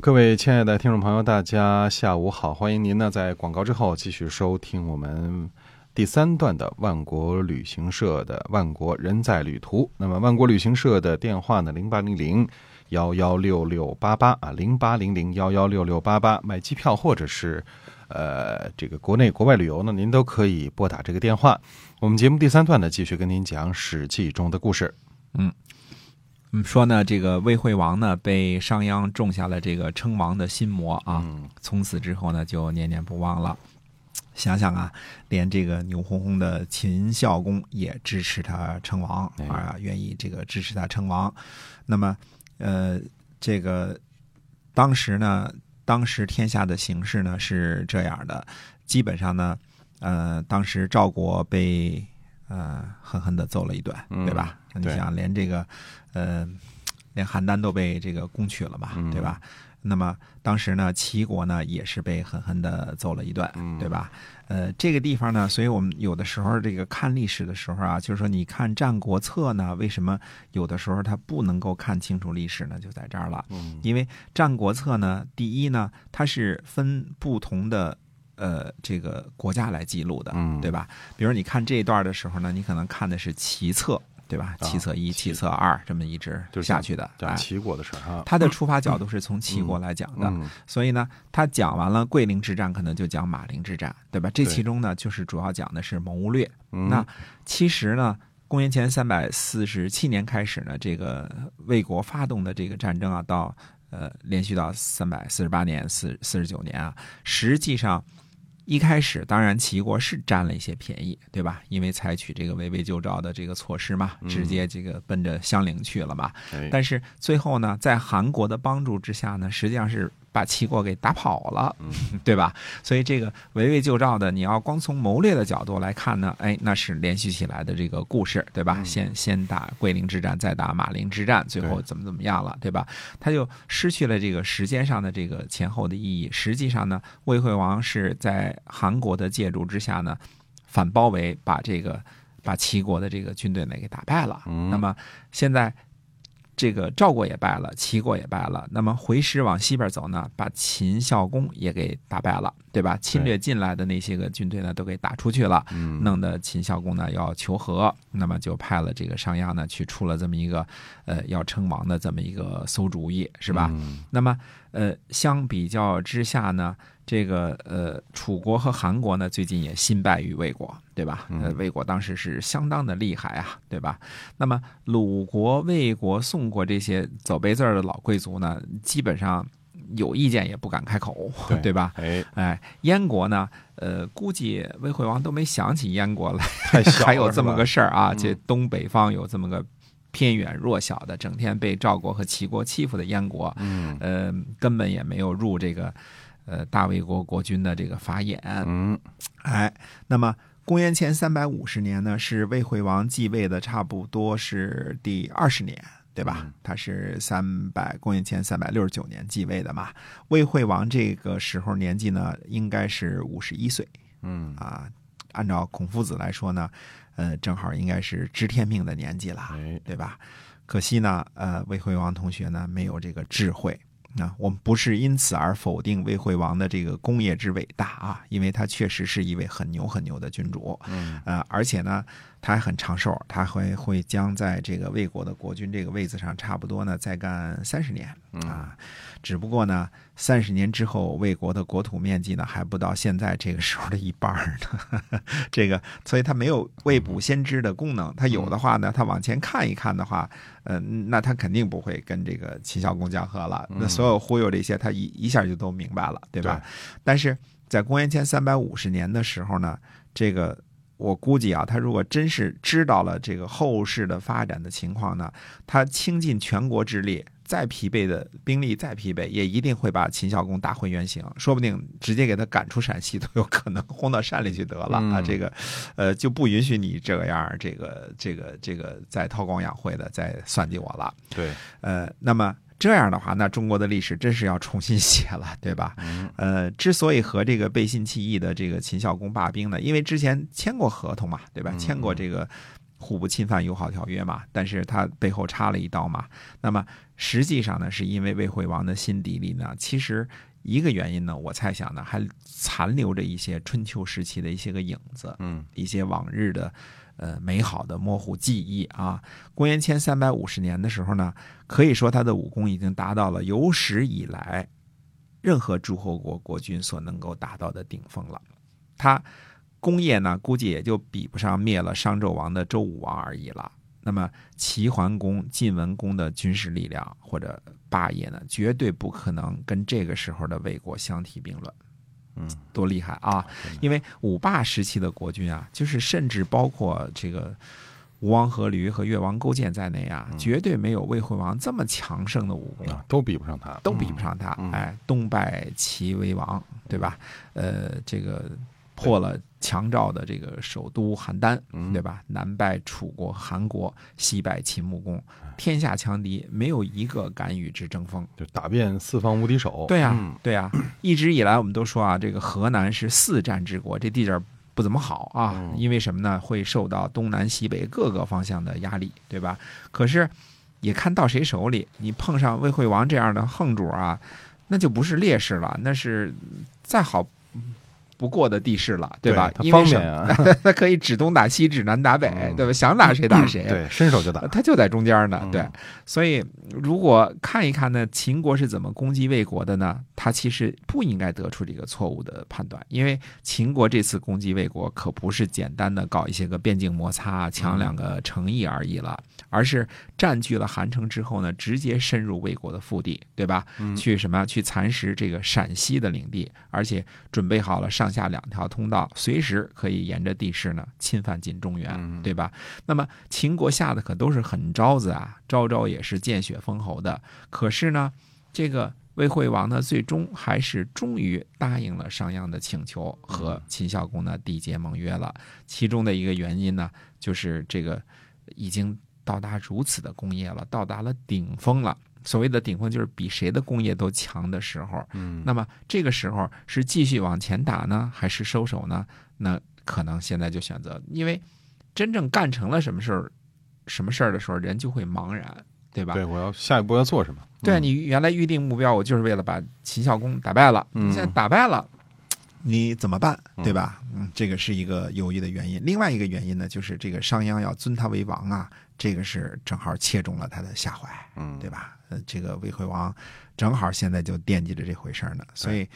各位亲爱的听众朋友，大家下午好！欢迎您呢在广告之后继续收听我们第三段的万国旅行社的《万国人在旅途》。那么，万国旅行社的电话呢，零八零零幺幺六六八八啊，零八零零幺幺六六八八，买机票或者是呃这个国内国外旅游呢，您都可以拨打这个电话。我们节目第三段呢，继续跟您讲《史记》中的故事。嗯。嗯，说呢，这个魏惠王呢被商鞅种下了这个称王的心魔啊，从此之后呢就念念不忘了。想想啊，连这个牛哄哄的秦孝公也支持他称王啊，愿意这个支持他称王。那么，呃，这个当时呢，当时天下的形势呢是这样的，基本上呢，呃，当时赵国被呃狠狠的揍了一顿，对吧？你想，连这个。呃，连邯郸都被这个攻取了嘛，对吧？那么当时呢，齐国呢也是被狠狠的揍了一顿，对吧？呃，这个地方呢，所以我们有的时候这个看历史的时候啊，就是说你看《战国策》呢，为什么有的时候它不能够看清楚历史呢？就在这儿了，因为《战国策》呢，第一呢，它是分不同的呃这个国家来记录的，对吧？比如你看这一段的时候呢，你可能看的是齐策。对吧？七策一、七策二，这么一直下去的，讲齐国的事儿他的出发角度是从齐国来讲的，所以呢，他讲完了桂林之战，可能就讲马陵之战，对吧？这其中呢，就是主要讲的是谋略。那其实呢，公元前三百四十七年开始呢，这个魏国发动的这个战争啊，到呃连续到三百四十八年、四四十九年啊，实际上。一开始，当然齐国是占了一些便宜，对吧？因为采取这个围魏救赵的这个措施嘛，直接这个奔着襄陵去了嘛。但是最后呢，在韩国的帮助之下呢，实际上是。把齐国给打跑了，对吧？所以这个围魏救赵的，你要光从谋略的角度来看呢，哎，那是连续起来的这个故事，对吧？先先打桂林之战，再打马陵之战，最后怎么怎么样了，对吧？他就失去了这个时间上的这个前后的意义。实际上呢，魏惠王是在韩国的借助之下呢，反包围，把这个把齐国的这个军队呢给打败了。那么现在。这个赵国也败了，齐国也败了。那么回师往西边走呢，把秦孝公也给打败了，对吧？侵略进来的那些个军队呢，都给打出去了，弄得秦孝公呢要求和，那么就派了这个商鞅呢去出了这么一个呃要称王的这么一个馊主意，是吧？那么呃相比较之下呢？这个呃，楚国和韩国呢，最近也新败于魏国，对吧？呃，魏国当时是相当的厉害啊，对吧？那么鲁国、魏国、宋国这些走背字儿的老贵族呢，基本上有意见也不敢开口，对吧？哎哎，燕国呢，呃，估计魏惠王都没想起燕国来，还有这么个事儿啊，这东北方有这么个偏远弱小的，整天被赵国和齐国欺负的燕国，嗯，呃，根本也没有入这个。呃，大魏国国君的这个法眼，嗯，哎，那么公元前三百五十年呢，是魏惠王继位的，差不多是第二十年，对吧？他是三百公元前三百六十九年继位的嘛。魏惠王这个时候年纪呢，应该是五十一岁，嗯啊，按照孔夫子来说呢，呃，正好应该是知天命的年纪了，对吧？可惜呢，呃，魏惠王同学呢，没有这个智慧。那我们不是因此而否定魏惠王的这个功业之伟大啊，因为他确实是一位很牛很牛的君主，嗯，呃，而且呢。他还很长寿，他会会将在这个魏国的国君这个位子上，差不多呢再干三十年啊。只不过呢，三十年之后，魏国的国土面积呢还不到现在这个时候的一半呢。这个，所以他没有未卜先知的功能。他有的话呢，他往前看一看的话，呃，那他肯定不会跟这个秦孝公讲和了。那所有忽悠这些，他一一下就都明白了，对吧？但是在公元前三百五十年的时候呢，这个。我估计啊，他如果真是知道了这个后世的发展的情况呢，他倾尽全国之力，再疲惫的兵力再疲惫，也一定会把秦孝公打回原形，说不定直接给他赶出陕西都有可能，轰到山里去得了啊！这个，呃，就不允许你这样，这个这个这个再韬光养晦的再算计我了。对，呃，那么。这样的话，那中国的历史真是要重新写了，对吧？呃，之所以和这个背信弃义的这个秦孝公罢兵呢，因为之前签过合同嘛，对吧？签过这个互不侵犯友好条约嘛，但是他背后插了一刀嘛。那么实际上呢，是因为魏惠王的心底里呢，其实一个原因呢，我猜想呢，还残留着一些春秋时期的一些个影子，嗯，一些往日的呃美好的模糊记忆啊。公元前三百五十年的时候呢，可以说他的武功已经达到了有史以来任何诸侯国国君所能够达到的顶峰了。他。功业呢，估计也就比不上灭了商纣王的周武王而已了。那么齐桓公、晋文公的军事力量或者霸业呢，绝对不可能跟这个时候的魏国相提并论。嗯，多厉害啊！因为五霸时期的国君啊，就是甚至包括这个吴王阖闾和越王勾践在内啊，绝对没有魏惠王这么强盛的武功，都比不上他，都比不上他。哎，东败齐威王，对吧？呃，这个。破了强赵的这个首都邯郸，对吧？南败楚国、韩国，西败秦穆公，天下强敌没有一个敢与之争锋，就打遍四方无敌手。对呀，对呀。一直以来我们都说啊，这个河南是四战之国，这地界不怎么好啊。因为什么呢？会受到东南西北各个方向的压力，对吧？可是也看到谁手里，你碰上魏惠王这样的横主啊，那就不是劣势了，那是再好。不过的地势了，对吧？它方便啊，它可以指东打西，指南打北，对吧？想打谁打谁，对，伸手就打。它就在中间呢，对。所以，如果看一看呢，秦国是怎么攻击魏国的呢？他其实不应该得出这个错误的判断，因为秦国这次攻击魏国可不是简单的搞一些个边境摩擦、抢两个城邑而已了，而是占据了韩城之后呢，直接深入魏国的腹地，对吧？去什么？去蚕食这个陕西的领地，而且准备好了上。下两条通道，随时可以沿着地势呢侵犯进中原，对吧？那么秦国下的可都是狠招子啊，招招也是见血封喉的。可是呢，这个魏惠王呢，最终还是终于答应了商鞅的请求，和秦孝公呢缔结盟约了。其中的一个原因呢，就是这个已经到达如此的工业了，到达了顶峰了。所谓的顶峰就是比谁的工业都强的时候，嗯，那么这个时候是继续往前打呢，还是收手呢？那可能现在就选择，因为真正干成了什么事儿、什么事儿的时候，人就会茫然，对吧？对，我要下一步要做什么？对你原来预定目标，我就是为了把秦孝公打败了，现在打败了，你怎么办？对吧？嗯，这个是一个犹豫的原因。另外一个原因呢，就是这个商鞅要尊他为王啊，这个是正好切中了他的下怀，嗯，对吧？这个魏惠王正好现在就惦记着这回事呢，所以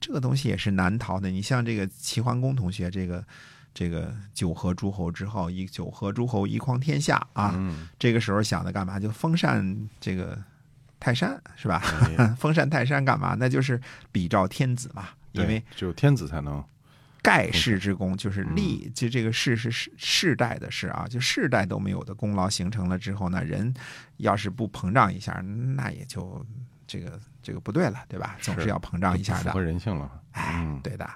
这个东西也是难逃的。你像这个齐桓公同学，这个这个九合诸侯之后，一九合诸侯一匡天下啊，这个时候想的干嘛？就封禅这个泰山是吧？封禅泰山干嘛？那就是比照天子嘛，因为只有天子才能。盖世之功就是立，就这个世是世世代的事啊，就世代都没有的功劳形成了之后呢，人要是不膨胀一下，那也就这个这个不对了，对吧？总是要膨胀一下的，符合人性了。哎，对的。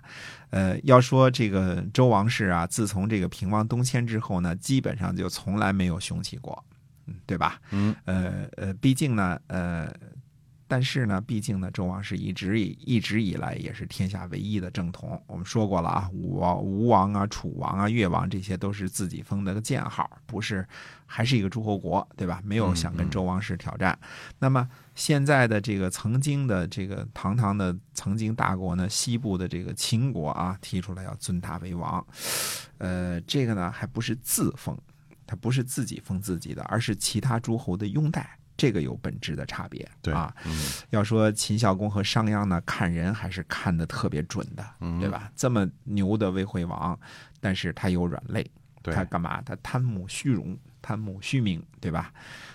呃，要说这个周王室啊，自从这个平王东迁之后呢，基本上就从来没有雄起过，嗯，对吧？嗯，呃呃，毕竟呢，呃。但是呢，毕竟呢，周王室一直以一直以来也是天下唯一的正统。我们说过了啊，吴王、吴王啊、楚王啊、越王，这些都是自己封的个建号，不是还是一个诸侯国，对吧？没有想跟周王室挑战。那么现在的这个曾经的这个堂堂的曾经大国呢，西部的这个秦国啊，提出来要尊他为王，呃，这个呢还不是自封，他不是自己封自己的，而是其他诸侯的拥戴。这个有本质的差别，对啊，要说秦孝公和商鞅呢，看人还是看的特别准的，对吧？这么牛的魏惠王，但是他有软肋，他干嘛？他贪慕虚荣，贪慕虚名，对吧？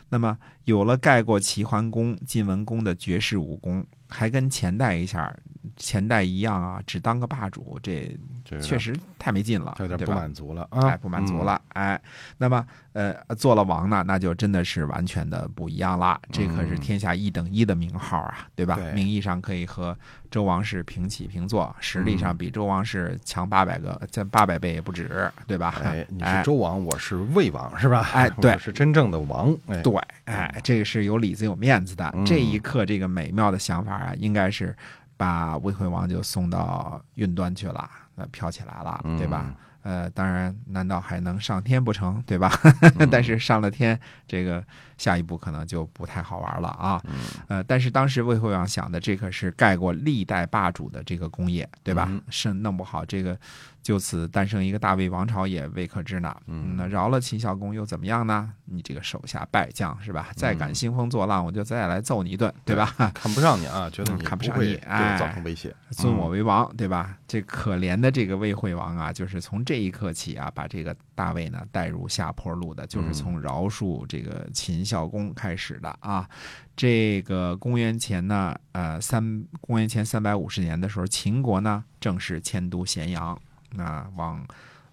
那么有了盖过齐桓公、晋文公的绝世武功，还跟前代一下。前代一样啊，只当个霸主，这确实太没劲了，有点不满足了，哎，不满足了，哎，那么呃，做了王呢，那就真的是完全的不一样了，这可是天下一等一的名号啊，对吧？名义上可以和周王室平起平坐，实力上比周王室强八百个，这八百倍也不止，对吧？哎，你是周王，我是魏王，是吧？哎，对，是真正的王，对，哎，这个是有里子有面子的，这一刻这个美妙的想法啊，应该是。把魏惠王就送到云端去了，那飘起来了，对吧？呃，当然，难道还能上天不成？对吧？但是上了天，这个下一步可能就不太好玩了啊。呃，但是当时魏惠王想的，这可是盖过历代霸主的这个功业，对吧？是弄不好这个。就此诞生一个大魏王朝也未可知呢。嗯，那饶了秦孝公又怎么样呢？你这个手下败将是吧？再敢兴风作浪，我就再来揍你一顿，对吧？看不上你啊，觉得你看不上你，哎，造成威胁，尊我为王，对吧？这可怜的这个魏惠王啊，就是从这一刻起啊，把这个大卫呢带入下坡路的，就是从饶恕这个秦孝公开始的啊。这个公元前呢，呃，三公元前三百五十年的时候，秦国呢正式迁都咸阳。那往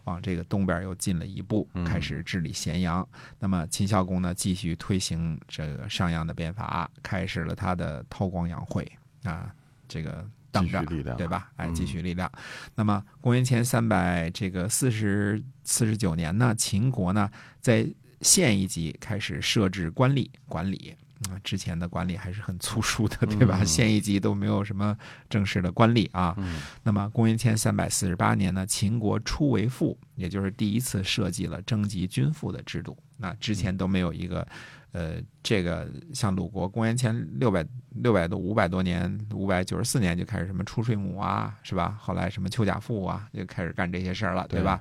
往这个东边又进了一步，开始治理咸阳。那么秦孝公呢，继续推行这个商鞅的变法，开始了他的韬光养晦啊，这个等着，对吧？哎，积蓄力量。那么公元前三百这个四十四十九年呢，秦国呢在县一级开始设置官吏管理。啊，之前的管理还是很粗疏的，对吧？县一级都没有什么正式的官吏啊。那么，公元前三百四十八年呢，秦国初为父，也就是第一次设计了征集军赋的制度。那之前都没有一个，呃，这个像鲁国，公元前六百六百多五百多年，五百九十四年就开始什么出税亩啊，是吧？后来什么丘甲赋啊，就开始干这些事儿了，对吧？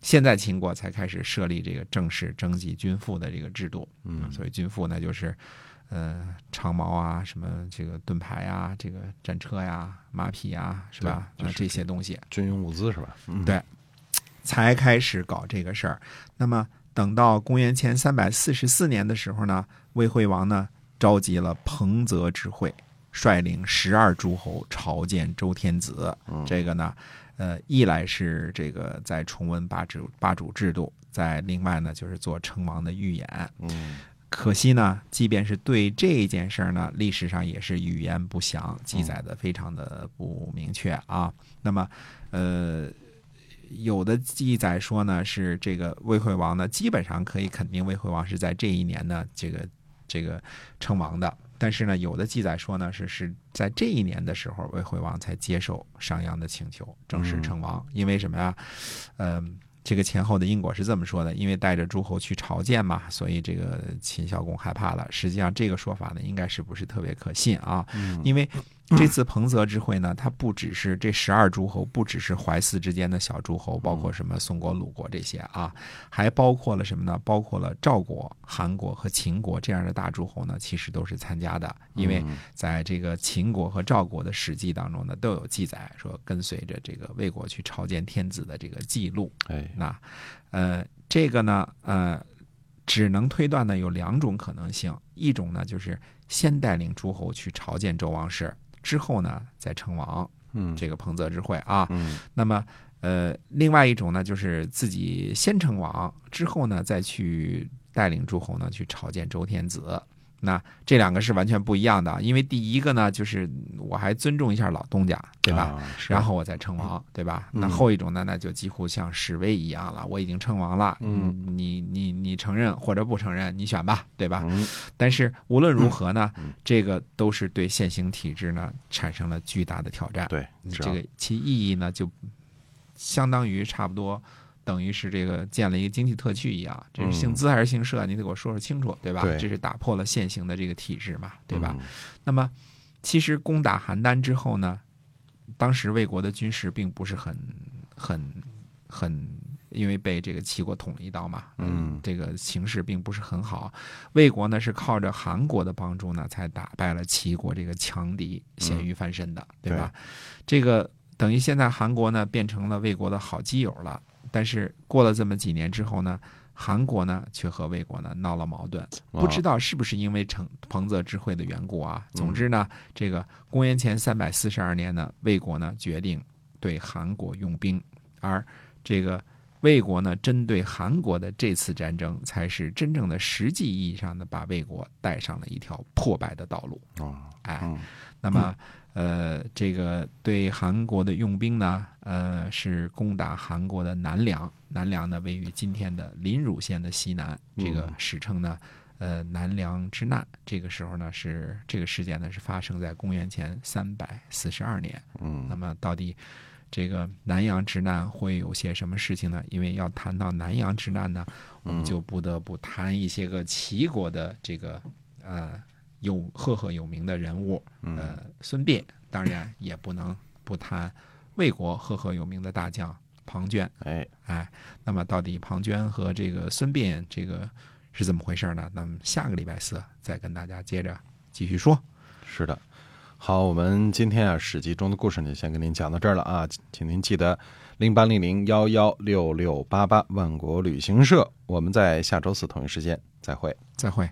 现在秦国才开始设立这个正式征集军赋的这个制度。嗯，所以军赋呢，就是。呃，长矛啊，什么这个盾牌啊，这个战车呀，马匹呀，是吧？就是这些东西，军用物资是吧？对，才开始搞这个事儿。那么，等到公元前三百四十四年的时候呢，魏惠王呢召集了彭泽之会，率领十二诸侯朝见周天子。这个呢，呃，一来是这个在重温霸主霸主制度，在另外呢就是做称王的预演。嗯。可惜呢，即便是对这件事儿呢，历史上也是语言不详，记载的非常的不明确啊。那么，呃，有的记载说呢，是这个魏惠王呢，基本上可以肯定魏惠王是在这一年呢，这个这个称王的。但是呢，有的记载说呢，是是在这一年的时候，魏惠王才接受商鞅的请求，正式称王。因为什么呀？嗯。这个前后的因果是这么说的：因为带着诸侯去朝见嘛，所以这个秦孝公害怕了。实际上，这个说法呢，应该是不是特别可信啊？因为。这次彭泽之会呢，它不只是这十二诸侯，不只是淮泗之间的小诸侯，包括什么宋国、鲁国这些啊，还包括了什么呢？包括了赵国、韩国和秦国这样的大诸侯呢，其实都是参加的。因为在这个秦国和赵国的史记当中呢，都有记载说跟随着这个魏国去朝见天子的这个记录。哎，那呃，这个呢，呃，只能推断呢有两种可能性，一种呢就是先带领诸侯去朝见周王室。之后呢，再称王，嗯，这个彭泽之会啊，嗯，那么，呃，另外一种呢，就是自己先称王，之后呢，再去带领诸侯呢去朝见周天子。那这两个是完全不一样的，因为第一个呢，就是我还尊重一下老东家，对吧？然后我再称王，对吧？那后一种呢，那就几乎像示威一样了。我已经称王了，嗯，你你你承认或者不承认，你选吧，对吧？但是无论如何呢，这个都是对现行体制呢产生了巨大的挑战。对，这个其意义呢，就相当于差不多。等于是这个建了一个经济特区一样，这是姓资还是姓社？你得给我说说清楚，对吧？这是打破了现行的这个体制嘛，对吧？那么，其实攻打邯郸之后呢，当时魏国的军事并不是很、很、很，因为被这个齐国捅了一刀嘛，嗯，这个形势并不是很好。魏国呢是靠着韩国的帮助呢，才打败了齐国这个强敌，咸鱼翻身的，对吧？这个等于现在韩国呢变成了魏国的好基友了。但是过了这么几年之后呢，韩国呢却和魏国呢闹了矛盾，不知道是不是因为成彭泽之会的缘故啊。总之呢，这个公元前三百四十二年呢，魏国呢决定对韩国用兵，而这个魏国呢针对韩国的这次战争，才是真正的实际意义上的把魏国带上了一条破败的道路。哎，那么。呃，这个对韩国的用兵呢，呃，是攻打韩国的南梁。南梁呢，位于今天的临汝县的西南。这个史称呢，呃，南梁之难。这个时候呢，是这个事件呢，是发生在公元前三百四十二年。嗯，那么到底这个南阳之难会有些什么事情呢？因为要谈到南阳之难呢，我们就不得不谈一些个齐国的这个呃有赫赫有名的人物，呃，孙膑，当然也不能不谈魏国赫赫有名的大将庞涓。哎哎，那么到底庞涓和这个孙膑这个是怎么回事呢？那么下个礼拜四再跟大家接着继续说。是的。好，我们今天啊《史记》中的故事呢，先跟您讲到这儿了啊，请您记得零八零零幺幺六六八八万国旅行社，我们在下周四同一时间再会，再会。